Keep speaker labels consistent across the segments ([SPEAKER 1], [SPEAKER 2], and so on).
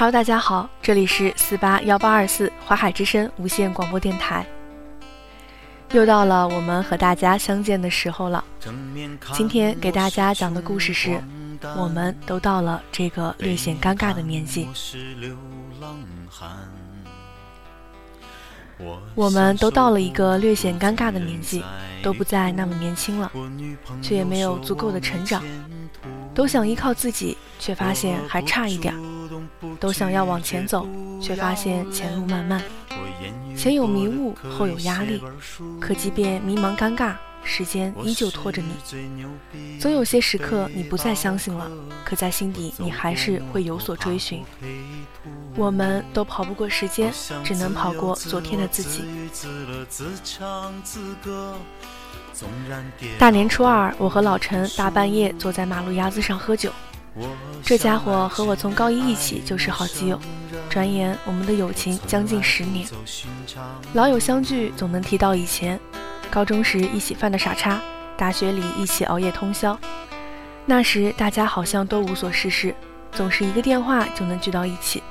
[SPEAKER 1] Hello，大家好，这里是四八幺八二四华海之声无线广播电台。又到了我们和大家相见的时候了。今天给大家讲的故事是：我们都到了这个略显尴尬的年纪。我们都到了一个略显尴尬的年纪，都不再那么年轻了，却也没有足够的成长，都想依靠自己，却发现还差一点儿；都想要往前走，却发现前路漫漫，前有迷雾，后有压力。可即便迷茫尴尬。时间依旧拖着你，总有些时刻你不再相信了，可在心底你还是会有所追寻。我们都跑不过时间，只能跑过昨天的自己。大年初二，我和老陈大半夜坐在马路牙子上喝酒。这家伙和我从高一一起就是好基友，转眼我们的友情将近十年。老友相聚，总能提到以前。高中时一起犯的傻叉，大学里一起熬夜通宵。那时大家好像都无所事事，总是一个电话就能聚到一起。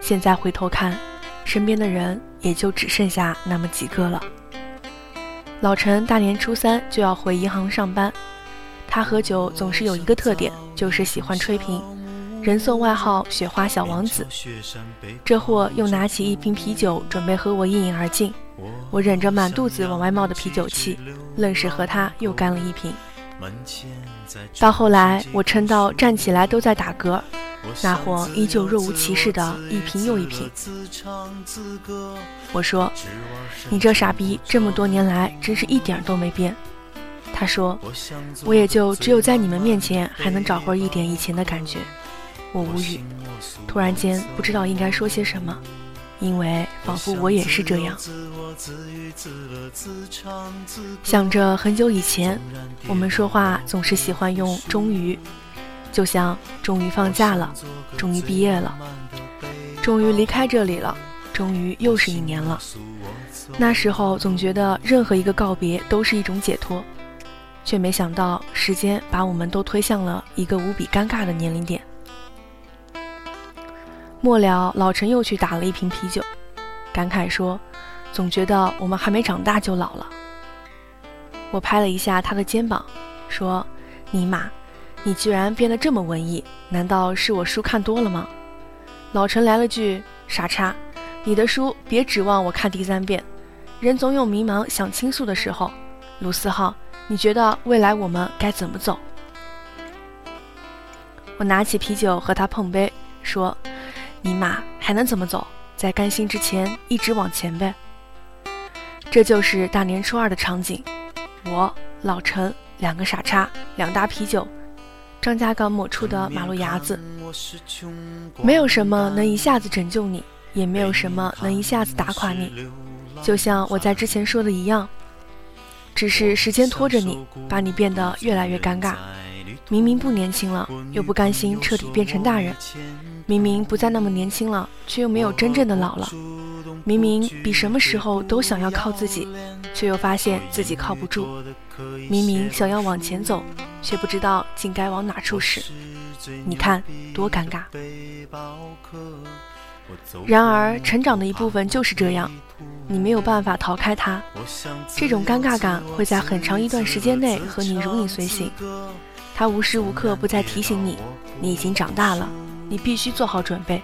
[SPEAKER 1] 现在回头看，身边的人也就只剩下那么几个了。老陈大年初三就要回银行上班，他喝酒总是有一个特点，就是喜欢吹瓶，人送外号“雪花小王子”。这货又拿起一瓶啤酒，准备和我一饮而尽。我忍着满肚子往外冒的啤酒气，愣是和他又干了一瓶。到后来，我撑到站起来都在打嗝，那货依旧若无其事的一瓶又一瓶。我说：“你这傻逼，这么多年来真是一点都没变。”他说：“我也就只有在你们面前还能找回一点以前的感觉。”我无语，突然间不知道应该说些什么。因为仿佛我也是这样，想着很久以前，我们说话总是喜欢用“终于”，就像终于放假了，终于毕业了，终于离开这里了，终于又是一年了。那时候总觉得任何一个告别都是一种解脱，却没想到时间把我们都推向了一个无比尴尬的年龄点。末了，老陈又去打了一瓶啤酒，感慨说：“总觉得我们还没长大就老了。”我拍了一下他的肩膀，说：“尼玛，你居然变得这么文艺，难道是我书看多了吗？”老陈来了句：“傻叉，你的书别指望我看第三遍。人总有迷茫想倾诉的时候。卢思浩，你觉得未来我们该怎么走？”我拿起啤酒和他碰杯，说。尼玛，还能怎么走？在甘心之前，一直往前呗。这就是大年初二的场景。我、老陈两个傻叉，两大啤酒，张家港某处的马路牙子。没有什么能一下子拯救你，也没有什么能一下子打垮你。就像我在之前说的一样，只是时间拖着你，把你变得越来越尴尬。明明不年轻了，又不甘心彻底变成大人。明明不再那么年轻了，却又没有真正的老了。明明比什么时候都想要靠自己，却又发现自己靠不住。明明想要往前走，却不知道竟该往哪处使。你看多尴尬。然而，成长的一部分就是这样，你没有办法逃开它。这种尴尬感会在很长一段时间内和你如影随形，它无时无刻不在提醒你，你已经长大了。你必须做好准备，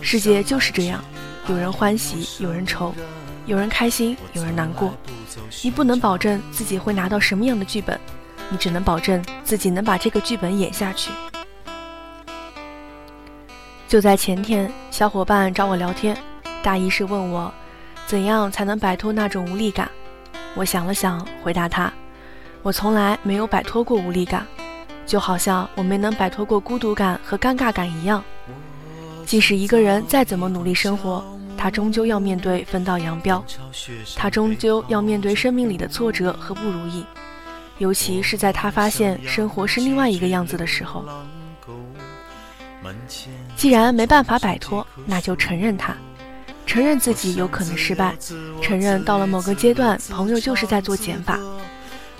[SPEAKER 1] 世界就是这样，有人欢喜，有人愁，有人开心，有人难过。你不能保证自己会拿到什么样的剧本，你只能保证自己能把这个剧本演下去。就在前天，小伙伴找我聊天，大意是问我，怎样才能摆脱那种无力感。我想了想，回答他，我从来没有摆脱过无力感。就好像我没能摆脱过孤独感和尴尬感一样，即使一个人再怎么努力生活，他终究要面对分道扬镳，他终究要面对生命里的挫折和不如意，尤其是在他发现生活是另外一个样子的时候。既然没办法摆脱，那就承认它，承认自己有可能失败，承认到了某个阶段，朋友就是在做减法，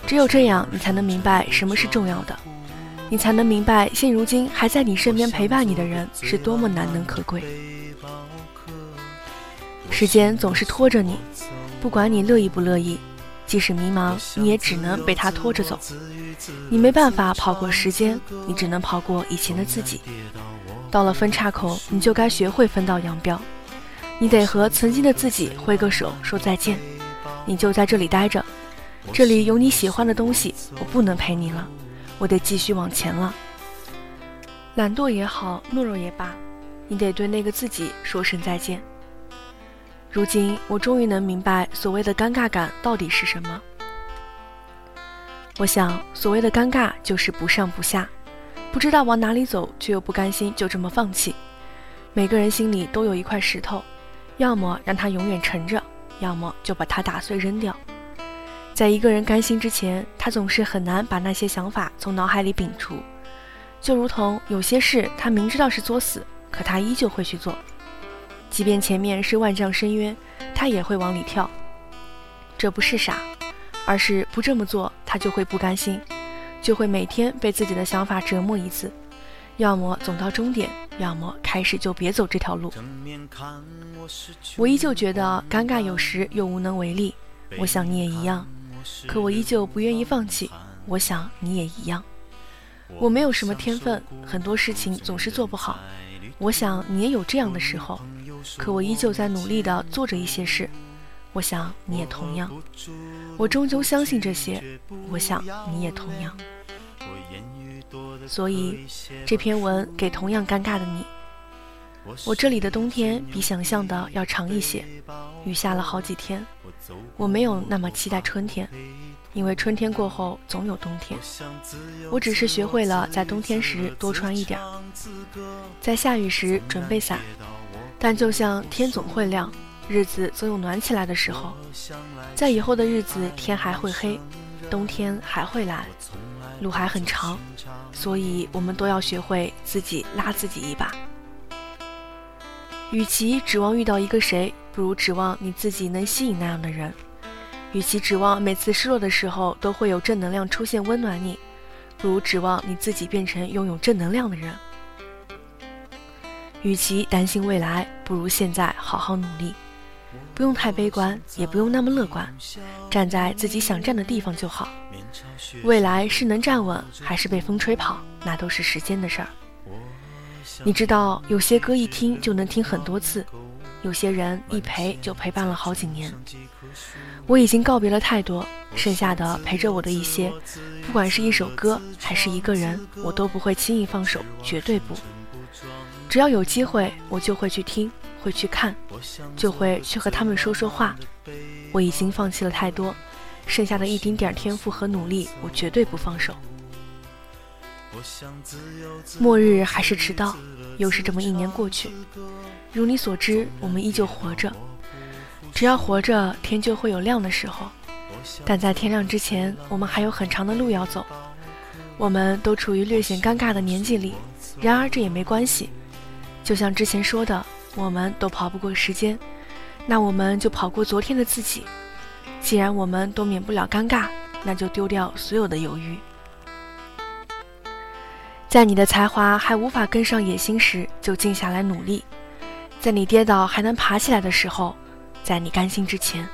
[SPEAKER 1] 只有这样，你才能明白什么是重要的。你才能明白现如今还在你身边陪伴你的人是多么难能可贵。时间总是拖着你，不管你乐意不乐意，即使迷茫，你也只能被他拖着走。你没办法跑过时间，你只能跑过以前的自己。到了分岔口，你就该学会分道扬镳。你得和曾经的自己挥个手说再见。你就在这里待着，这里有你喜欢的东西。我不能陪你了，我得继续往前了。懒惰也好，懦弱也罢，你得对那个自己说声再见。如今我终于能明白所谓的尴尬感到底是什么。我想，所谓的尴尬就是不上不下，不知道往哪里走，却又不甘心就这么放弃。每个人心里都有一块石头，要么让它永远沉着，要么就把它打碎扔掉。在一个人甘心之前，他总是很难把那些想法从脑海里摒除。就如同有些事，他明知道是作死，可他依旧会去做。即便前面是万丈深渊，他也会往里跳。这不是傻，而是不这么做，他就会不甘心，就会每天被自己的想法折磨一次。要么走到终点，要么开始就别走这条路。我依旧觉得尴尬，有时又无能为力。我想你也一样，可我依旧不愿意放弃。我想你也一样。我没有什么天分，很多事情总是做不好。我想你也有这样的时候。可我依旧在努力地做着一些事，我想你也同样。我终究相信这些，我想你也同样。所以，这篇文给同样尴尬的你。我这里的冬天比想象的要长一些，雨下了好几天。我没有那么期待春天，因为春天过后总有冬天。我只是学会了在冬天时多穿一点，在下雨时准备伞。但就像天总会亮，日子总有暖起来的时候，在以后的日子，天还会黑，冬天还会来，路还很长，所以我们都要学会自己拉自己一把。与其指望遇到一个谁，不如指望你自己能吸引那样的人；与其指望每次失落的时候都会有正能量出现温暖你，不如指望你自己变成拥有正能量的人。与其担心未来，不如现在好好努力。不用太悲观，也不用那么乐观，站在自己想站的地方就好。未来是能站稳，还是被风吹跑，那都是时间的事儿。你知道，有些歌一听就能听很多次，有些人一陪就陪伴了好几年。我已经告别了太多，剩下的陪着我的一些，不管是一首歌还是一个人，我都不会轻易放手，绝对不。只要有机会，我就会去听，会去看，就会去和他们说说话。我已经放弃了太多，剩下的一丁点天赋和努力，我绝对不放手。末日还是迟到，又是这么一年过去。如你所知，我们依旧活着。只要活着，天就会有亮的时候。但在天亮之前，我们还有很长的路要走。我们都处于略显尴尬的年纪里，然而这也没关系。就像之前说的，我们都跑不过时间，那我们就跑过昨天的自己。既然我们都免不了尴尬，那就丢掉所有的犹豫。在你的才华还无法跟上野心时，就静下来努力；在你跌倒还能爬起来的时候，在你甘心之前。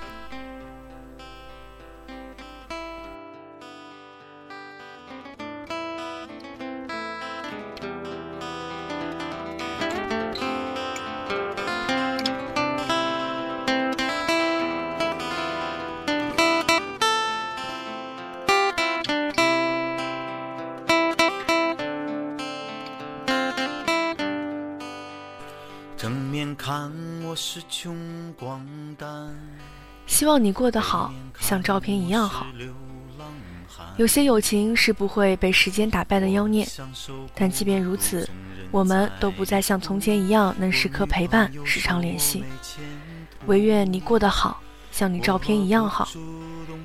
[SPEAKER 1] 希望你过得好，像照片一样好。有些友情是不会被时间打败的妖孽，但即便如此，我们都不再像从前一样能时刻陪伴、时常联系。唯愿你过得好，像你照片一样好。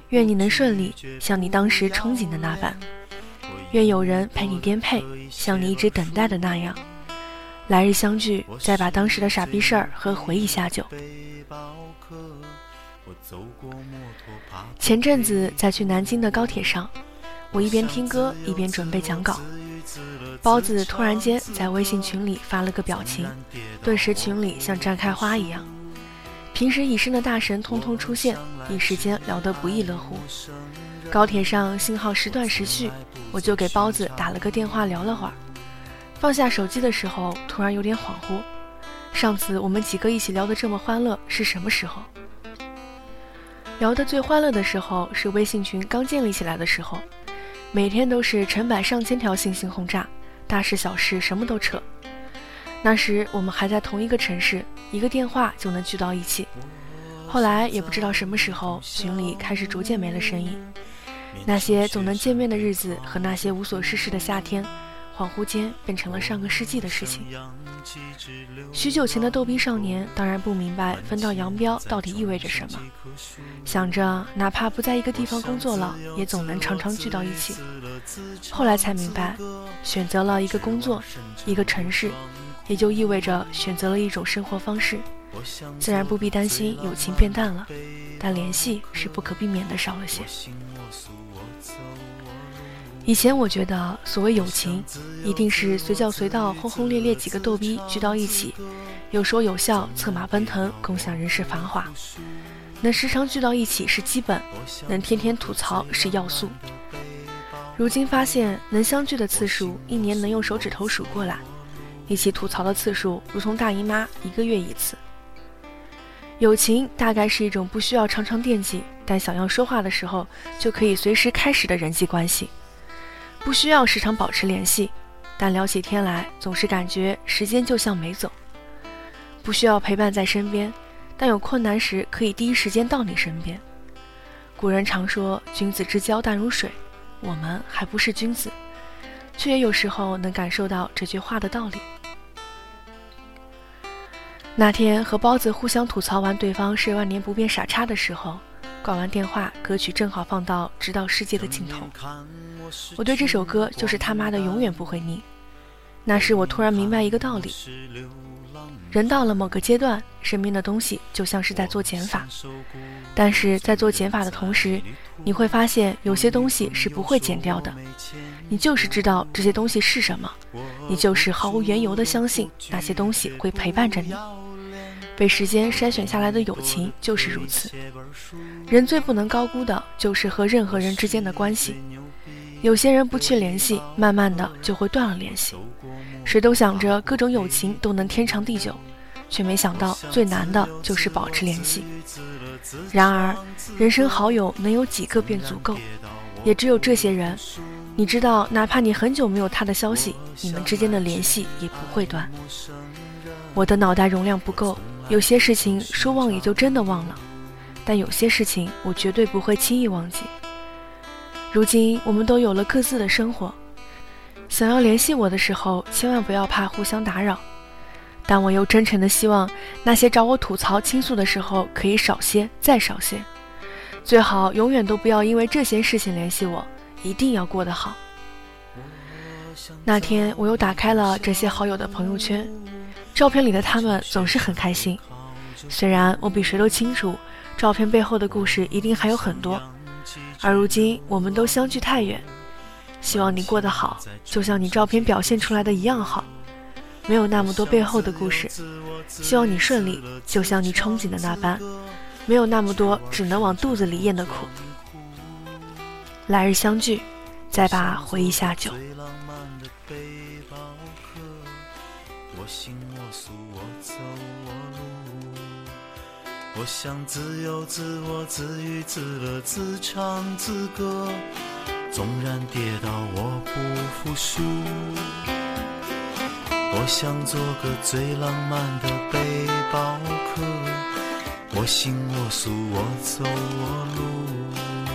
[SPEAKER 1] 愿你能顺利，像你当时憧憬的那般。愿有人陪你颠沛，像你一直等待的那样。来日相聚，再把当时的傻逼事儿和回忆下酒。前阵子在去南京的高铁上，我一边听歌一边准备讲稿，包子突然间在微信群里发了个表情，顿时群里像绽开花一样。平时已深的大神通通出现，一时间聊得不亦乐乎。高铁上信号时断时续，我就给包子打了个电话聊了会儿。放下手机的时候，突然有点恍惚。上次我们几个一起聊得这么欢乐是什么时候？聊得最欢乐的时候是微信群刚建立起来的时候，每天都是成百上千条信息轰炸。大事小事什么都扯。那时我们还在同一个城市，一个电话就能聚到一起。后来也不知道什么时候，群里开始逐渐没了声音。那些总能见面的日子和那些无所事事的夏天，恍惚间变成了上个世纪的事情。许久前的逗逼少年当然不明白分道扬镳到底意味着什么，想着哪怕不在一个地方工作了，也总能常常聚到一起。后来才明白，选择了一个工作，一个城市，也就意味着选择了一种生活方式，自然不必担心友情变淡了，但联系是不可避免的少了些。以前我觉得，所谓友情，一定是随叫随到、轰轰烈烈几个逗逼聚到一起，有说有笑、策马奔腾，共享人世繁华。能时常聚到一起是基本，能天天吐槽是要素。如今发现，能相聚的次数，一年能用手指头数过来；一起吐槽的次数，如同大姨妈一个月一次。友情大概是一种不需要常常惦记，但想要说话的时候就可以随时开始的人际关系。不需要时常保持联系，但聊起天来总是感觉时间就像没走。不需要陪伴在身边，但有困难时可以第一时间到你身边。古人常说“君子之交淡如水”，我们还不是君子，却也有时候能感受到这句话的道理。那天和包子互相吐槽完对方是万年不变傻叉的时候，挂完电话，歌曲正好放到《直到世界的尽头》。我对这首歌就是他妈的永远不会腻。那时我突然明白一个道理：人到了某个阶段，身边的东西就像是在做减法。但是在做减法的同时，你会发现有些东西是不会减掉的。你就是知道这些东西是什么，你就是毫无缘由的相信那些东西会陪伴着你。被时间筛选下来的友情就是如此。人最不能高估的就是和任何人之间的关系。有些人不去联系，慢慢的就会断了联系。谁都想着各种友情都能天长地久，却没想到最难的就是保持联系。然而，人生好友能有几个便足够，也只有这些人，你知道，哪怕你很久没有他的消息，你们之间的联系也不会断。我的脑袋容量不够，有些事情说忘也就真的忘了，但有些事情我绝对不会轻易忘记。如今我们都有了各自的生活，想要联系我的时候，千万不要怕互相打扰。但我又真诚的希望，那些找我吐槽倾诉的时候，可以少些，再少些。最好永远都不要因为这些事情联系我，一定要过得好。那天我又打开了这些好友的朋友圈，照片里的他们总是很开心。虽然我比谁都清楚，照片背后的故事一定还有很多。而如今我们都相距太远，希望你过得好，就像你照片表现出来的一样好，没有那么多背后的故事。希望你顺利，就像你憧憬的那般，没有那么多只能往肚子里咽的苦。来日相聚，再把回忆下酒。
[SPEAKER 2] 我想自由自我自娱自乐自唱自歌，纵然跌倒我不服输。我想做个最浪漫的背包客，我行我素我走我路。